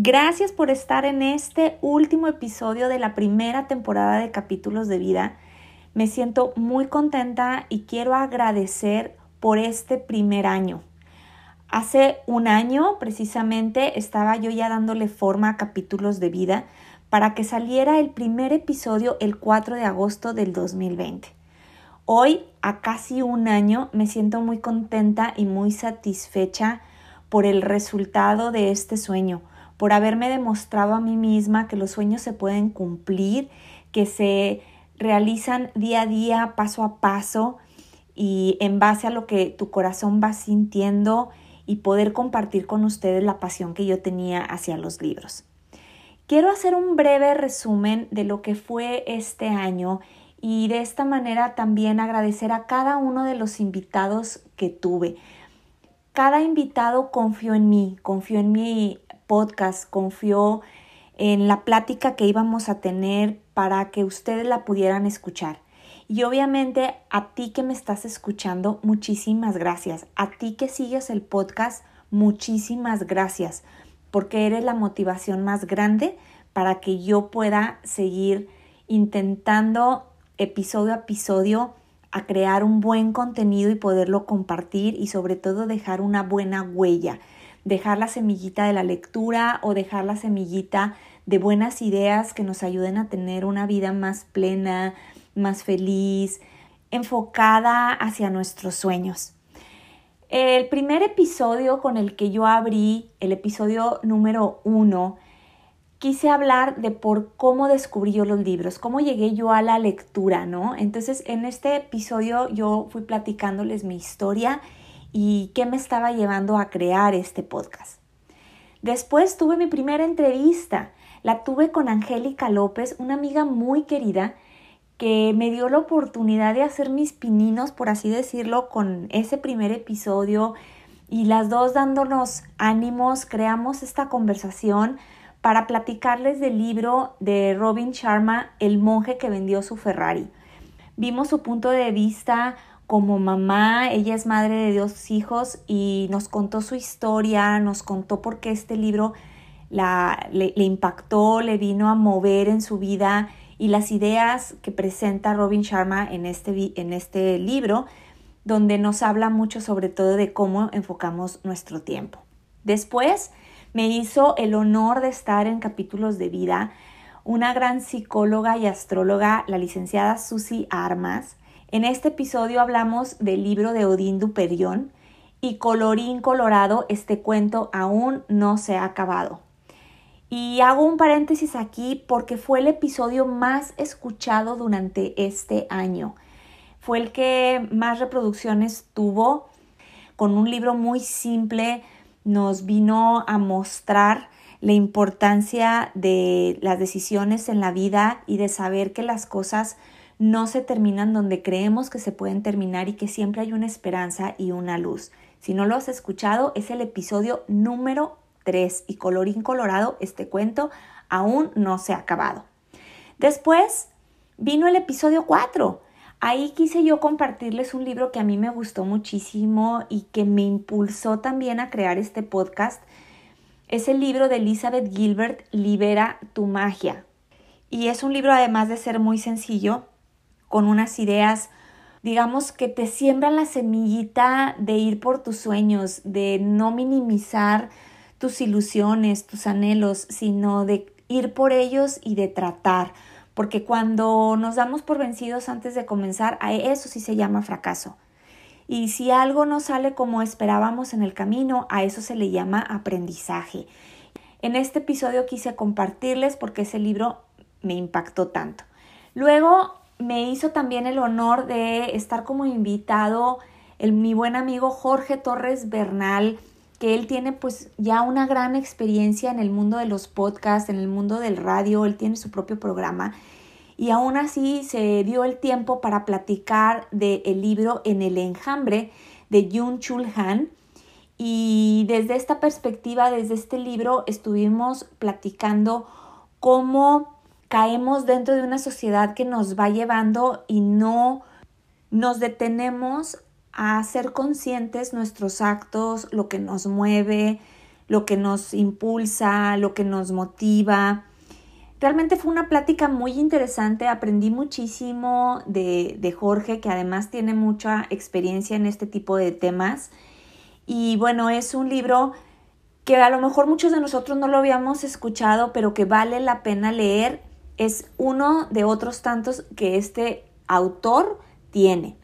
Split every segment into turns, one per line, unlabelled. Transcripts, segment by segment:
Gracias por estar en este último episodio de la primera temporada de capítulos de vida. Me siento muy contenta y quiero agradecer por este primer año. Hace un año precisamente estaba yo ya dándole forma a capítulos de vida para que saliera el primer episodio el 4 de agosto del 2020. Hoy, a casi un año, me siento muy contenta y muy satisfecha por el resultado de este sueño por haberme demostrado a mí misma que los sueños se pueden cumplir, que se realizan día a día, paso a paso y en base a lo que tu corazón va sintiendo y poder compartir con ustedes la pasión que yo tenía hacia los libros. Quiero hacer un breve resumen de lo que fue este año y de esta manera también agradecer a cada uno de los invitados que tuve. Cada invitado confió en mí, confió en mi podcast, confió en la plática que íbamos a tener para que ustedes la pudieran escuchar. Y obviamente a ti que me estás escuchando, muchísimas gracias. A ti que sigues el podcast, muchísimas gracias, porque eres la motivación más grande para que yo pueda seguir intentando episodio a episodio a crear un buen contenido y poderlo compartir y sobre todo dejar una buena huella dejar la semillita de la lectura o dejar la semillita de buenas ideas que nos ayuden a tener una vida más plena, más feliz, enfocada hacia nuestros sueños. El primer episodio con el que yo abrí, el episodio número uno, quise hablar de por cómo descubrí yo los libros, cómo llegué yo a la lectura, ¿no? Entonces, en este episodio yo fui platicándoles mi historia y qué me estaba llevando a crear este podcast. Después tuve mi primera entrevista. La tuve con Angélica López, una amiga muy querida que me dio la oportunidad de hacer mis pininos, por así decirlo, con ese primer episodio y las dos dándonos ánimos, creamos esta conversación para platicarles del libro de Robin Sharma, El monje que vendió su Ferrari. Vimos su punto de vista como mamá, ella es madre de dos hijos y nos contó su historia, nos contó por qué este libro la, le, impactó, le vino a mover en su vida y las ideas que presenta Robin Sharma en este, en este libro, donde nos habla mucho sobre todo de cómo enfocamos nuestro tiempo. Después me hizo el honor de estar en capítulos de vida una gran psicóloga y astróloga, la licenciada Susi Armas, en este episodio hablamos del libro de Odín Duperión y colorín colorado, este cuento aún no se ha acabado. Y hago un paréntesis aquí porque fue el episodio más escuchado durante este año. Fue el que más reproducciones tuvo. Con un libro muy simple nos vino a mostrar la importancia de las decisiones en la vida y de saber que las cosas no se terminan donde creemos que se pueden terminar y que siempre hay una esperanza y una luz. Si no lo has escuchado, es el episodio número 3 y colorín colorado, este cuento aún no se ha acabado. Después vino el episodio 4. Ahí quise yo compartirles un libro que a mí me gustó muchísimo y que me impulsó también a crear este podcast. Es el libro de Elizabeth Gilbert, Libera tu magia. Y es un libro además de ser muy sencillo, con unas ideas, digamos, que te siembran la semillita de ir por tus sueños, de no minimizar tus ilusiones, tus anhelos, sino de ir por ellos y de tratar. Porque cuando nos damos por vencidos antes de comenzar, a eso sí se llama fracaso. Y si algo no sale como esperábamos en el camino, a eso se le llama aprendizaje. En este episodio quise compartirles porque ese libro me impactó tanto. Luego me hizo también el honor de estar como invitado el, mi buen amigo Jorge Torres Bernal, que él tiene pues ya una gran experiencia en el mundo de los podcasts, en el mundo del radio, él tiene su propio programa y aún así se dio el tiempo para platicar del el libro En el enjambre de Jun Chul Han. Y desde esta perspectiva, desde este libro, estuvimos platicando cómo caemos dentro de una sociedad que nos va llevando y no nos detenemos a ser conscientes nuestros actos, lo que nos mueve, lo que nos impulsa, lo que nos motiva. Realmente fue una plática muy interesante, aprendí muchísimo de, de, Jorge, que además tiene mucha experiencia en este tipo de temas. Y bueno, es un libro que a lo mejor muchos de nosotros no lo habíamos escuchado, pero que vale la pena leer. Es uno de otros tantos que este autor tiene.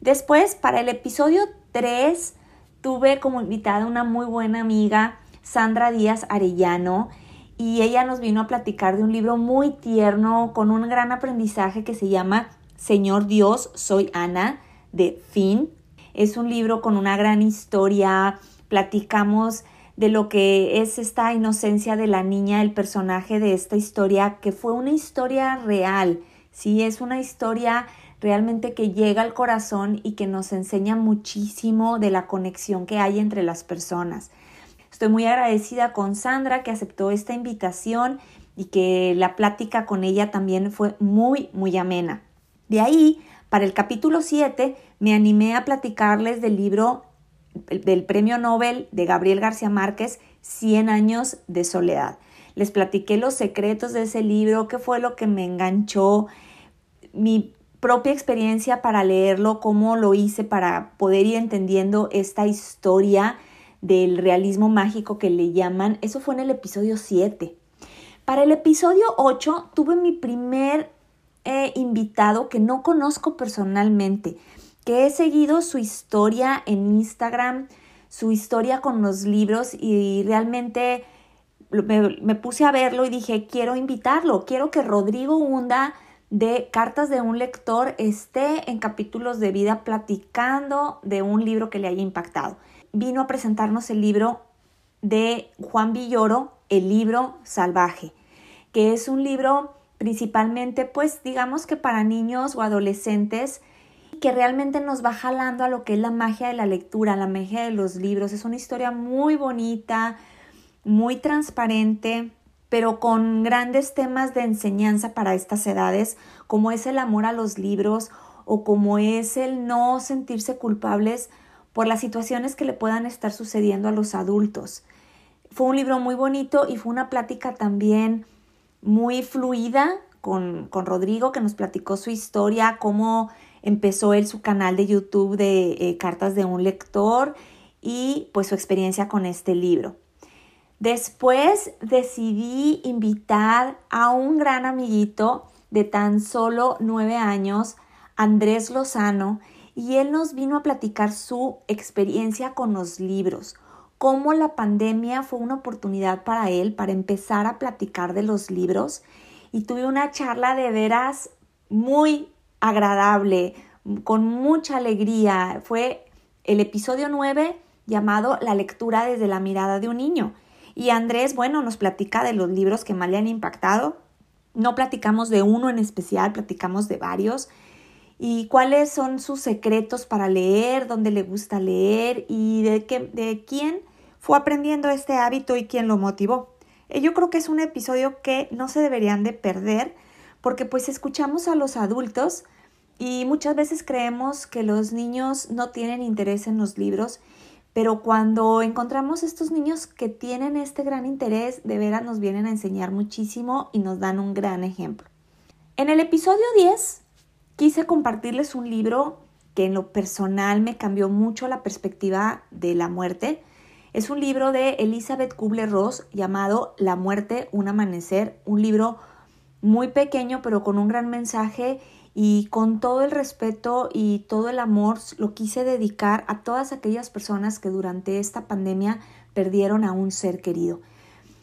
Después, para el episodio 3, tuve como invitada una muy buena amiga, Sandra Díaz Arellano, y ella nos vino a platicar de un libro muy tierno, con un gran aprendizaje que se llama Señor Dios, soy Ana, de Finn. Es un libro con una gran historia, platicamos de lo que es esta inocencia de la niña, el personaje de esta historia, que fue una historia real, sí, es una historia realmente que llega al corazón y que nos enseña muchísimo de la conexión que hay entre las personas. Estoy muy agradecida con Sandra que aceptó esta invitación y que la plática con ella también fue muy, muy amena. De ahí, para el capítulo 7, me animé a platicarles del libro del Premio Nobel de Gabriel García Márquez, 100 años de soledad. Les platiqué los secretos de ese libro, qué fue lo que me enganchó, mi propia experiencia para leerlo, cómo lo hice para poder ir entendiendo esta historia del realismo mágico que le llaman. Eso fue en el episodio 7. Para el episodio 8 tuve mi primer eh, invitado que no conozco personalmente, que he seguido su historia en Instagram, su historia con los libros y realmente me, puse a verlo y dije, quiero invitarlo, quiero que Rodrigo Hunda de Cartas de un lector esté en capítulos de vida platicando de un libro que le haya impactado. Vino a presentarnos el libro de Juan Villoro, El libro salvaje, que es un libro principalmente, pues digamos que para niños o adolescentes, que realmente nos va jalando a lo que es la magia de la lectura, la magia de los libros. Es una historia muy bonita, muy transparente, pero con grandes temas de enseñanza para estas edades, como es el amor a los libros o como es el no sentirse culpables por las situaciones que le puedan estar sucediendo a los adultos. Fue un libro muy bonito y fue una plática también muy fluida con, con Rodrigo, que nos platicó su historia, cómo empezó él su canal de YouTube de eh, Cartas de un Lector y pues su experiencia con este libro. Después decidí invitar a un gran amiguito de tan solo nueve años, Andrés Lozano, y él nos vino a platicar su experiencia con los libros, cómo la pandemia fue una oportunidad para él para empezar a platicar de los libros y tuve una charla de veras muy agradable, con mucha alegría. Fue el episodio 9 llamado La lectura desde la mirada de un niño. Y Andrés, bueno, nos platica de los libros que más le han impactado. No platicamos de uno en especial, platicamos de varios. Y cuáles son sus secretos para leer, dónde le gusta leer y de, qué, de quién fue aprendiendo este hábito y quién lo motivó. Eh, yo creo que es un episodio que no se deberían de perder porque pues escuchamos a los adultos y muchas veces creemos que los niños no tienen interés en los libros pero cuando encontramos estos niños que tienen este gran interés, de veras nos vienen a enseñar muchísimo y nos dan un gran ejemplo. En el episodio 10 quise compartirles un libro que en lo personal me cambió mucho la perspectiva de la muerte. Es un libro de Elizabeth Kubler-Ross llamado La muerte, un amanecer, un libro muy pequeño pero con un gran mensaje y con todo el respeto y todo el amor lo quise dedicar a todas aquellas personas que durante esta pandemia perdieron a un ser querido.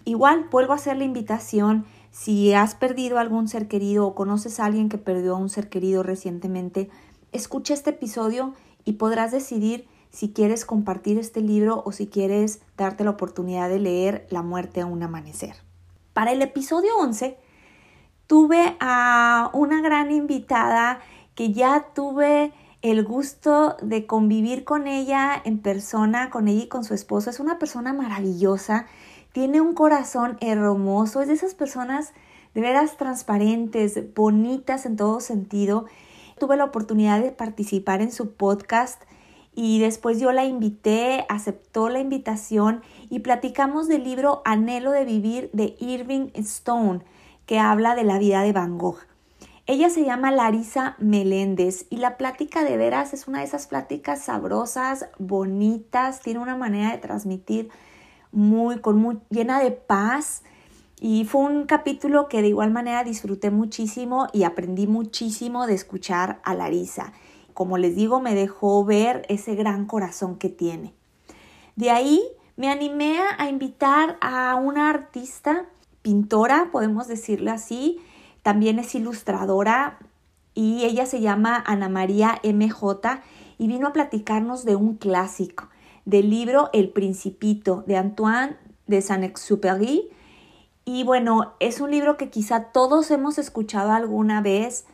Igual vuelvo a hacer la invitación, si has perdido algún ser querido o conoces a alguien que perdió a un ser querido recientemente, escucha este episodio y podrás decidir si quieres compartir este libro o si quieres darte la oportunidad de leer La muerte a un amanecer. Para el episodio 11 tuve a una gran invitada que ya tuve el gusto de convivir con ella en persona, con ella y con su esposo. Es una persona maravillosa, tiene un corazón hermoso, es de esas personas de veras transparentes, bonitas en todo sentido. Tuve la oportunidad de participar en su podcast y después yo la invité, aceptó la invitación y platicamos del libro Anhelo de Vivir de Irving Stone, que habla de la vida de Van Gogh. Ella se llama Larisa Meléndez y la plática de veras es una de esas pláticas sabrosas, bonitas, tiene una manera de transmitir muy, con muy, llena de paz. Y fue un capítulo que de igual manera disfruté muchísimo y aprendí muchísimo de escuchar a Larisa como les digo, me dejó ver ese gran corazón que tiene. De ahí me animé a invitar a una artista, pintora, podemos decirle así, también es ilustradora y ella se llama Ana María MJ y vino a platicarnos de un clásico, del libro El Principito de Antoine de Saint-Exupéry. Y bueno, es un libro que quizá todos hemos escuchado alguna vez,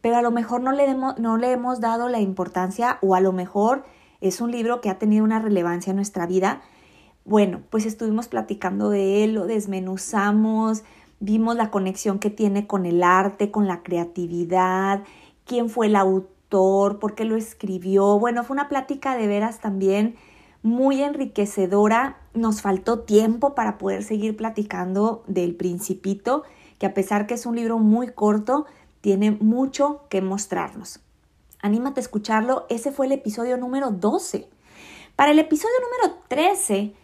pero a lo mejor no le, no le hemos dado la importancia o a lo mejor es un libro que ha tenido una relevancia en nuestra vida. Bueno, pues estuvimos platicando de él, lo desmenuzamos, vimos la conexión que tiene con el arte, con la creatividad, quién fue el autor, por qué lo escribió. Bueno, fue una plática de veras también muy enriquecedora. Nos faltó tiempo para poder seguir platicando del principito, que a pesar que es un libro muy corto, tiene mucho que mostrarnos. Anímate a escucharlo, ese fue el episodio número 12. Para el episodio número 13,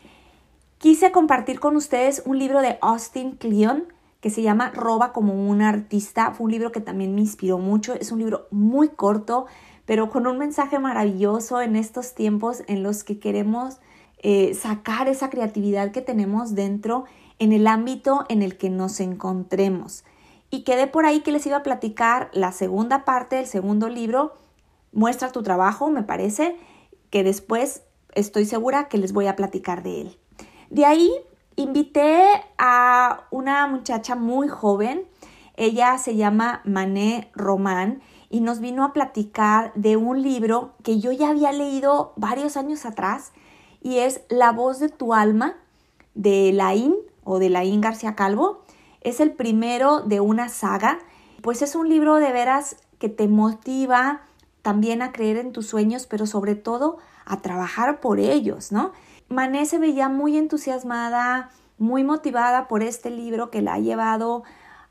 quise compartir con ustedes un libro de Austin Kleon que se llama Roba como un artista. Fue un libro que también me inspiró mucho. Es un libro muy corto, pero con un mensaje maravilloso en estos tiempos en los que queremos eh, sacar esa creatividad que tenemos dentro en el ámbito en el que nos encontremos. Y quedé por ahí que les iba a platicar la segunda parte del segundo libro, Muestra tu trabajo, me parece, que después estoy segura que les voy a platicar de él. De ahí invité a una muchacha muy joven, ella se llama Mané Román y nos vino a platicar de un libro que yo ya había leído varios años atrás y es La voz de tu alma de Laín o de Laín García Calvo. Es el primero de una saga, pues es un libro de veras que te motiva también a creer en tus sueños, pero sobre todo a trabajar por ellos, ¿no? Mané se veía muy entusiasmada, muy motivada por este libro que la ha llevado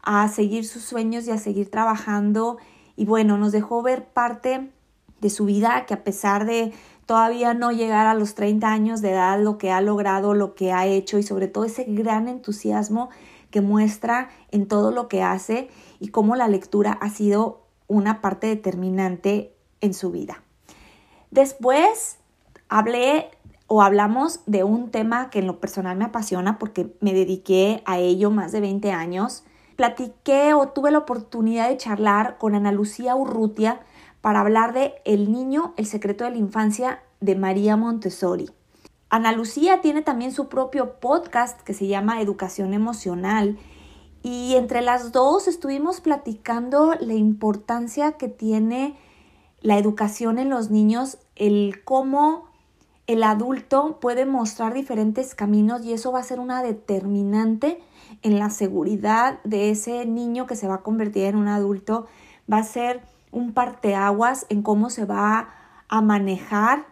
a seguir sus sueños y a seguir trabajando. Y bueno, nos dejó ver parte de su vida que a pesar de todavía no llegar a los 30 años de edad, lo que ha logrado, lo que ha hecho y sobre todo ese gran entusiasmo que muestra en todo lo que hace y cómo la lectura ha sido una parte determinante en su vida. Después hablé o hablamos de un tema que en lo personal me apasiona porque me dediqué a ello más de 20 años. Platiqué o tuve la oportunidad de charlar con Ana Lucía Urrutia para hablar de El niño, el secreto de la infancia de María Montessori. Ana Lucía tiene también su propio podcast que se llama Educación Emocional y entre las dos estuvimos platicando la importancia que tiene la educación en los niños, el cómo el adulto puede mostrar diferentes caminos y eso va a ser una determinante en la seguridad de ese niño que se va a convertir en un adulto, va a ser un parteaguas en cómo se va a manejar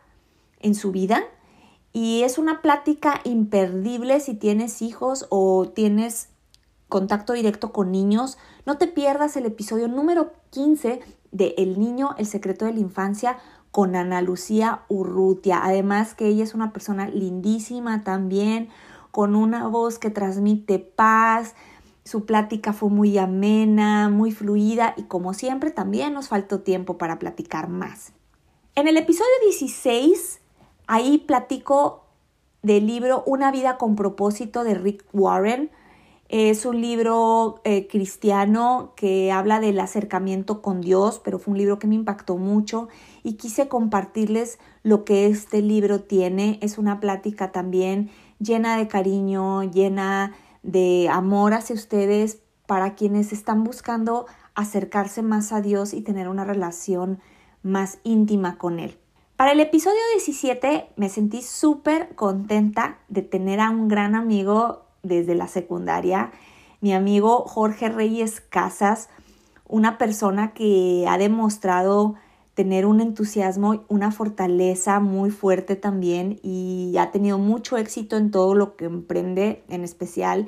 en su vida. Y es una plática imperdible si tienes hijos o tienes contacto directo con niños. No te pierdas el episodio número 15 de El niño, el secreto de la infancia con Ana Lucía Urrutia. Además que ella es una persona lindísima también, con una voz que transmite paz. Su plática fue muy amena, muy fluida y como siempre también nos faltó tiempo para platicar más. En el episodio 16 Ahí platico del libro Una vida con propósito de Rick Warren. Es un libro eh, cristiano que habla del acercamiento con Dios, pero fue un libro que me impactó mucho y quise compartirles lo que este libro tiene. Es una plática también llena de cariño, llena de amor hacia ustedes para quienes están buscando acercarse más a Dios y tener una relación más íntima con Él. Para el episodio 17 me sentí súper contenta de tener a un gran amigo desde la secundaria, mi amigo Jorge Reyes Casas, una persona que ha demostrado tener un entusiasmo, una fortaleza muy fuerte también y ha tenido mucho éxito en todo lo que emprende, en especial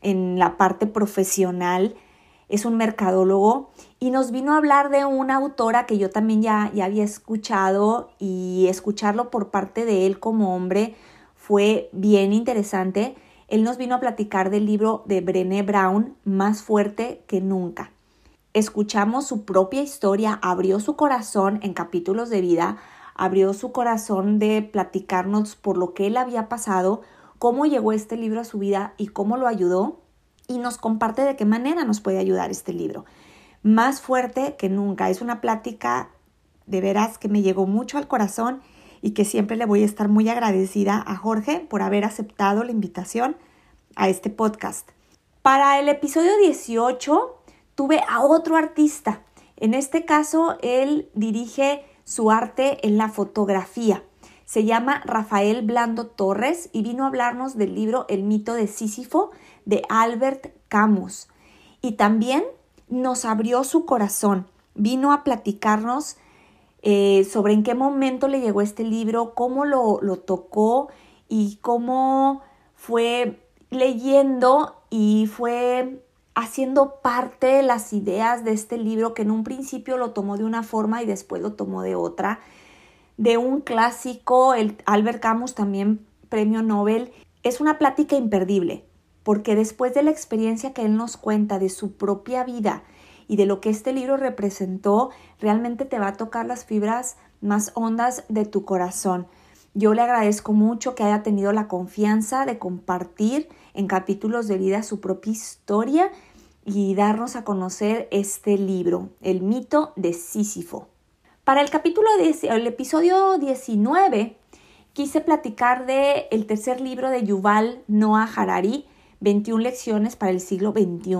en la parte profesional. Es un mercadólogo y nos vino a hablar de una autora que yo también ya, ya había escuchado y escucharlo por parte de él como hombre fue bien interesante. Él nos vino a platicar del libro de Brené Brown, Más fuerte que nunca escuchamos su propia historia, abrió su corazón en capítulos de vida, abrió su corazón de platicarnos por lo que él había pasado, cómo llegó este libro a su vida y cómo lo ayudó y nos comparte de qué manera nos puede ayudar este libro. Más fuerte que nunca, es una plática de veras que me llegó mucho al corazón y que siempre le voy a estar muy agradecida a Jorge por haber aceptado la invitación a este podcast. Para el episodio 18 tuve a otro artista. En este caso, él dirige su arte en la fotografía. Se llama Rafael Blando Torres y vino a hablarnos del libro El mito de Sísifo de Albert Camus. Y también nos abrió su corazón. Vino a platicarnos eh, sobre en qué momento le llegó este libro, cómo lo, lo tocó y cómo fue leyendo y fue haciendo parte las ideas de este libro que en un principio lo tomó de una forma y después lo tomó de otra, de un clásico, el Albert Camus también premio Nobel, es una plática imperdible, porque después de la experiencia que él nos cuenta de su propia vida y de lo que este libro representó, realmente te va a tocar las fibras más hondas de tu corazón. Yo le agradezco mucho que haya tenido la confianza de compartir en capítulos de vida su propia historia y darnos a conocer este libro, El mito de Sísifo. Para el capítulo el episodio 19 quise platicar de el tercer libro de Yuval Noah Harari, 21 lecciones para el siglo XXI.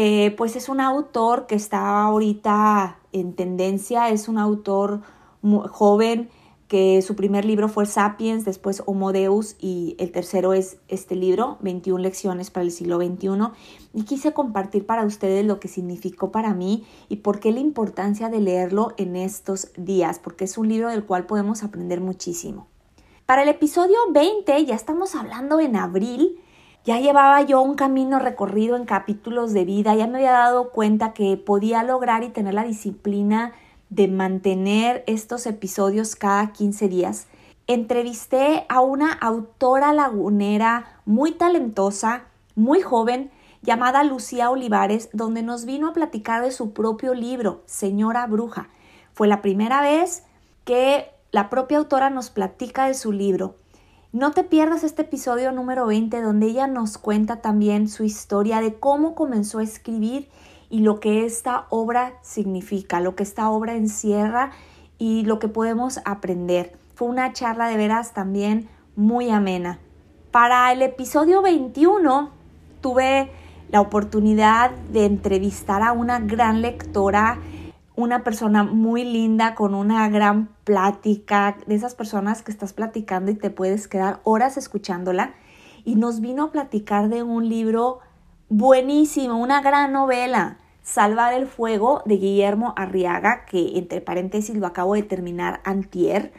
Eh, pues es un autor que está ahorita en tendencia, es un autor joven que su primer libro fue Sapiens, después Homo Deus y el tercero es este libro, 21 lecciones para el siglo XXI. Y quise compartir para ustedes lo que significó para mí y por qué la importancia de leerlo en estos días, porque es un libro del cual podemos aprender muchísimo. Para el episodio 20, ya estamos hablando en abril, ya llevaba yo un camino recorrido en capítulos de vida, ya me había dado cuenta que podía lograr y tener la disciplina de mantener estos episodios cada 15 días, entrevisté a una autora lagunera muy talentosa, muy joven, llamada Lucía Olivares, donde nos vino a platicar de su propio libro, Señora Bruja. Fue la primera vez que la propia autora nos platica de su libro. No te pierdas este episodio número 20 donde ella nos cuenta también su historia de cómo comenzó a escribir y lo que esta obra significa, lo que esta obra encierra y lo que podemos aprender. Fue una charla de veras también muy amena. Para el episodio 21 tuve la oportunidad de entrevistar a una gran lectora, una persona muy linda con una gran plática, de esas personas que estás platicando y te puedes quedar horas escuchándola. Y nos vino a platicar de un libro buenísimo, una gran novela, Salvar el Fuego de Guillermo Arriaga, que entre paréntesis lo acabo de terminar antier.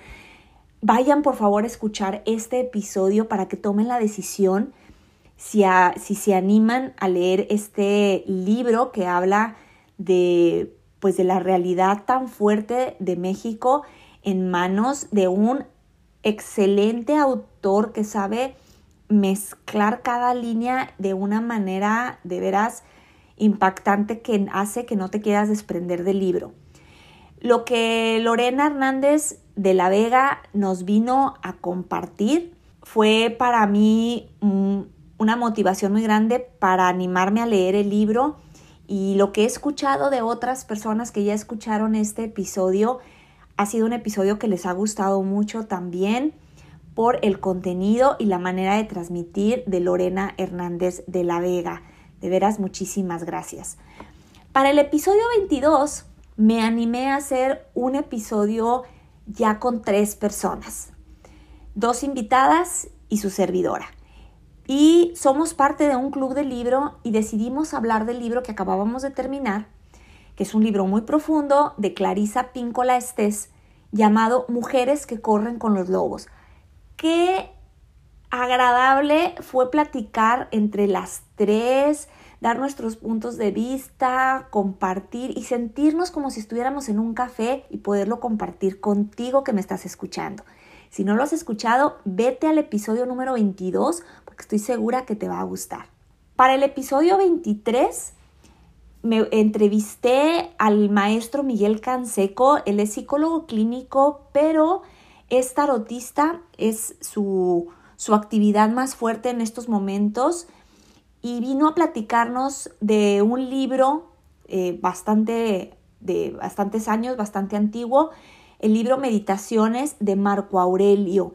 Vayan por favor a escuchar este episodio para que tomen la decisión si, si se animan a leer este libro que habla de pues de la realidad tan fuerte de México en manos de un excelente autor que sabe mezclar cada línea de una manera de veras impactante que hace que no te quieras desprender del libro. Lo que Lorena Hernández de la Vega nos vino a compartir fue para mí una motivación muy grande para animarme a leer el libro y lo que he escuchado de otras personas que ya escucharon este episodio ha sido un episodio que les ha gustado mucho también por el contenido y la manera de transmitir de Lorena Hernández de la Vega. De veras, muchísimas gracias. Para el episodio 22 me animé a hacer un episodio ya con tres personas, dos invitadas y su servidora. Y somos parte de un club de libro y decidimos hablar del libro que acabábamos de terminar, que es un libro muy profundo de Clarisa Píncola Estés, llamado Mujeres que corren con los lobos. Qué agradable fue platicar entre las tres, dar nuestros puntos de vista, compartir y sentirnos como si estuviéramos en un café y poderlo compartir contigo que me estás escuchando. Si no lo has escuchado, vete al episodio número 22 porque estoy segura que te va a gustar. Para el episodio 23 me entrevisté al maestro Miguel Canseco, él es psicólogo clínico, pero es tarotista, es su, su actividad más fuerte en estos momentos y vino a platicarnos de un libro eh, bastante de bastantes años, bastante antiguo, el libro Meditaciones de Marco Aurelio.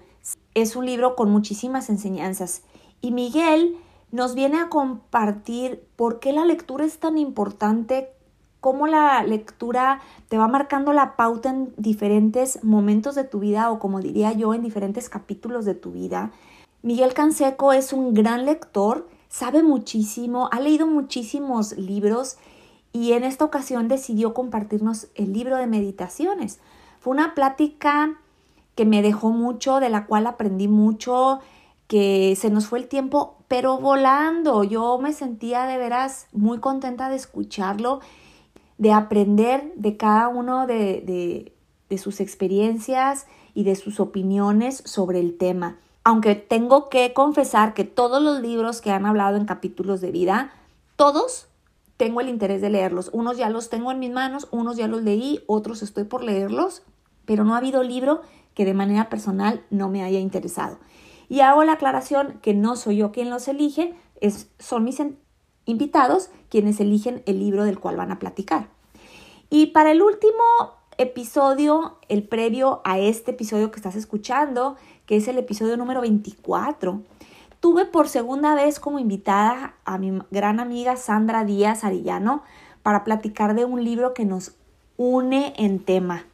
Es un libro con muchísimas enseñanzas. Y Miguel nos viene a compartir por qué la lectura es tan importante, cómo la lectura te va marcando la pauta en diferentes momentos de tu vida o como diría yo, en diferentes capítulos de tu vida. Miguel Canseco es un gran lector, sabe muchísimo, ha leído muchísimos libros y en esta ocasión decidió compartirnos el libro de meditaciones. Fue una plática que me dejó mucho, de la cual aprendí mucho, que se nos fue el tiempo, pero volando. Yo me sentía de veras muy contenta de escucharlo, de aprender de cada uno de, de, sus experiencias y de sus opiniones sobre el tema. Aunque tengo que confesar que todos los libros que han hablado en capítulos de vida, todos tengo el interés de leerlos. Unos ya los tengo en mis manos, unos ya los leí, otros estoy por leerlos pero no ha habido libro que de manera personal no me haya interesado. Y hago la aclaración que no soy yo quien los elige, es, son mis invitados quienes eligen el libro del cual van a platicar. Y para el último episodio, el previo a este episodio que estás escuchando, que es el episodio número 24, tuve por segunda vez como invitada a mi gran amiga Sandra Díaz Arillano para platicar de un libro que nos une en tema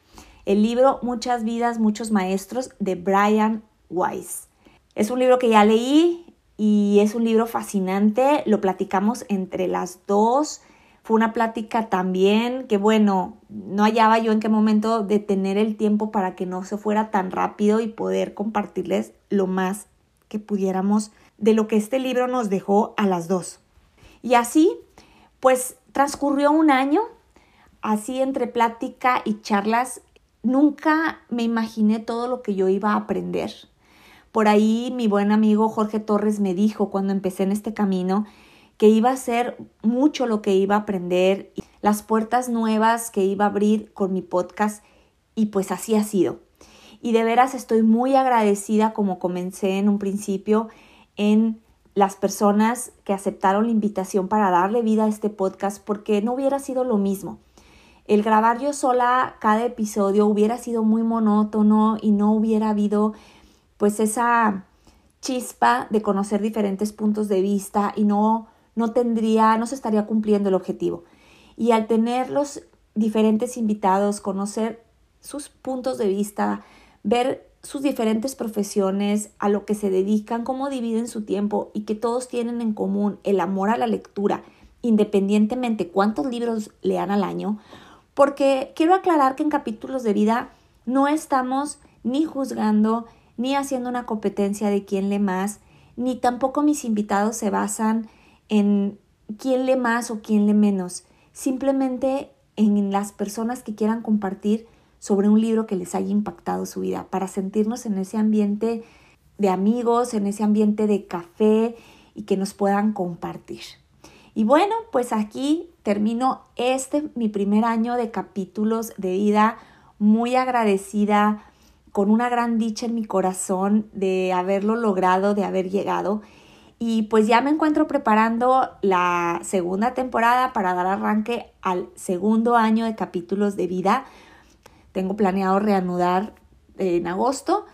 el libro Muchas vidas, muchos maestros de Brian Weiss. Es un libro que ya leí y es un libro fascinante, lo platicamos entre las dos. Fue una plática también que, bueno, no hallaba yo en qué momento de tener el tiempo para que no se fuera tan rápido y poder compartirles lo más que pudiéramos de lo que este libro nos dejó a las dos. Y así, pues transcurrió un año, así entre plática y charlas nunca me imaginé todo lo que yo iba a aprender. Por ahí mi buen amigo Jorge Torres me dijo cuando empecé en este camino que iba a ser mucho lo que iba a aprender, las puertas nuevas que iba a abrir con mi podcast y pues así ha sido. Y de veras estoy muy agradecida como comencé en un principio en las personas que aceptaron la invitación para darle vida a este podcast porque no hubiera sido lo mismo. El grabar yo sola cada episodio hubiera sido muy monótono y no hubiera habido pues esa chispa de conocer diferentes puntos de vista y no no tendría, no se estaría cumpliendo el objetivo. Y al tener los diferentes invitados, conocer sus puntos de vista, ver sus diferentes profesiones, a lo que se dedican, cómo dividen su tiempo y que todos tienen en común el amor a la lectura, independientemente cuántos libros lean al año, porque quiero aclarar que en capítulos de vida no estamos ni juzgando, ni haciendo una competencia de quién lee más, ni tampoco mis invitados se basan en quién lee más o quién lee menos, simplemente en las personas que quieran compartir sobre un libro que les haya impactado su vida, para sentirnos en ese ambiente de amigos, en ese ambiente de café y que nos puedan compartir. Y bueno, pues aquí termino este mi primer año de capítulos de vida muy agradecida, con una gran dicha en mi corazón de haberlo logrado, de haber llegado. Y pues ya me encuentro preparando la segunda temporada para dar arranque al segundo año de capítulos de vida. Tengo planeado reanudar en agosto.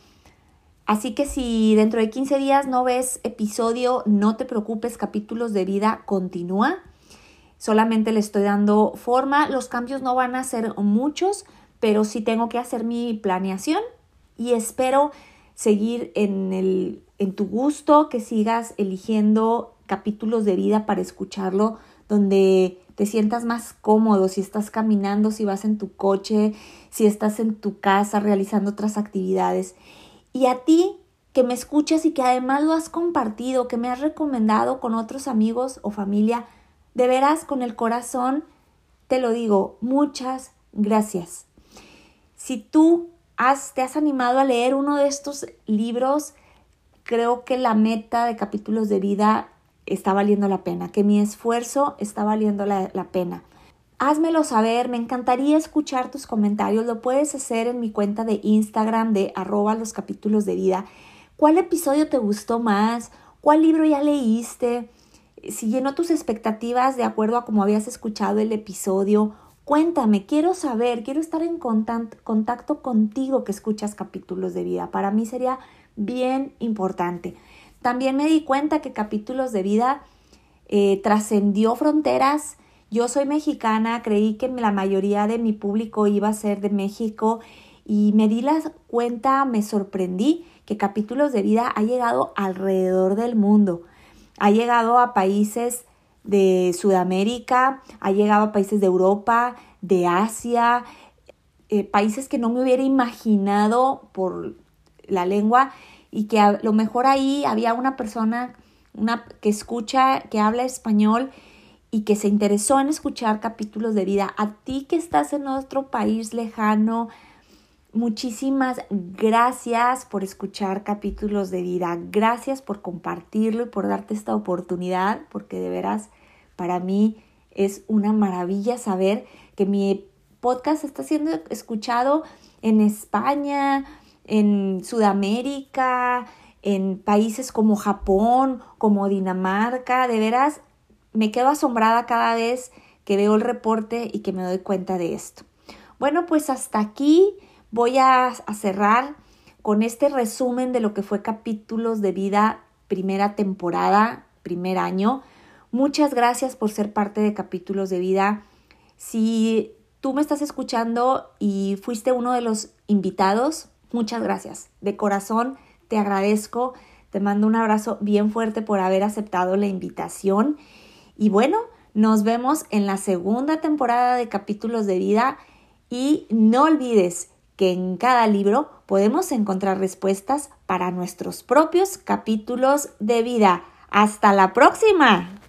Así que si dentro de 15 días no ves episodio, no te preocupes, capítulos de vida continúa. Solamente le estoy dando forma. Los cambios no van a ser muchos, pero sí tengo que hacer mi planeación y espero seguir en, el, en tu gusto, que sigas eligiendo capítulos de vida para escucharlo, donde te sientas más cómodo, si estás caminando, si vas en tu coche, si estás en tu casa realizando otras actividades. Y a ti que me escuchas y que además lo has compartido, que me has recomendado con otros amigos o familia, de veras con el corazón te lo digo, muchas gracias. Si tú te has animado a leer uno de estos libros, creo que la meta de capítulos de vida está valiendo la pena, que mi esfuerzo está valiendo la, la pena. Házmelo saber, me encantaría escuchar tus comentarios, lo puedes hacer en mi cuenta de Instagram de arroba los capítulos de vida. ¿Cuál episodio te gustó más? ¿Cuál libro ya leíste? Si llenó tus expectativas de acuerdo a cómo habías escuchado el episodio Cuéntame, quiero saber, quiero estar en contacto contigo que escuchas capítulos de vida. Para mí sería bien importante. También me di cuenta que capítulos de vida eh, trascendió fronteras. Yo soy mexicana, creí que la mayoría de mi público iba a ser de México y me di la cuenta, me sorprendí que capítulos de vida ha llegado alrededor del mundo. Ha llegado a países de Sudamérica, ha llegado a países de Europa, de Asia, eh, países que no me hubiera imaginado por la lengua y que a lo mejor ahí había una persona una, que escucha, que habla español y que se interesó en escuchar capítulos de vida. A ti que estás en otro país lejano, Muchísimas gracias por escuchar capítulos de vida. Gracias por compartirlo y por darte esta oportunidad, porque de veras para mí es una maravilla saber que mi podcast está siendo escuchado en España, en Sudamérica, en países como Japón, como Dinamarca. De veras, me quedo asombrada cada vez que veo el reporte y que me doy cuenta de esto. Bueno, pues hasta aquí voy a, cerrar con este resumen de lo que fue capítulos de vida primera temporada, primer año. Muchas gracias por ser parte de capítulos de vida. Si tú me estás escuchando y fuiste uno de los invitados, muchas gracias. De corazón te agradezco. Te mando un abrazo bien fuerte por haber aceptado la invitación. Y bueno, nos vemos en la segunda temporada de capítulos de vida. Y no olvides que en cada libro podemos encontrar respuestas para nuestros propios capítulos de vida. Hasta la próxima.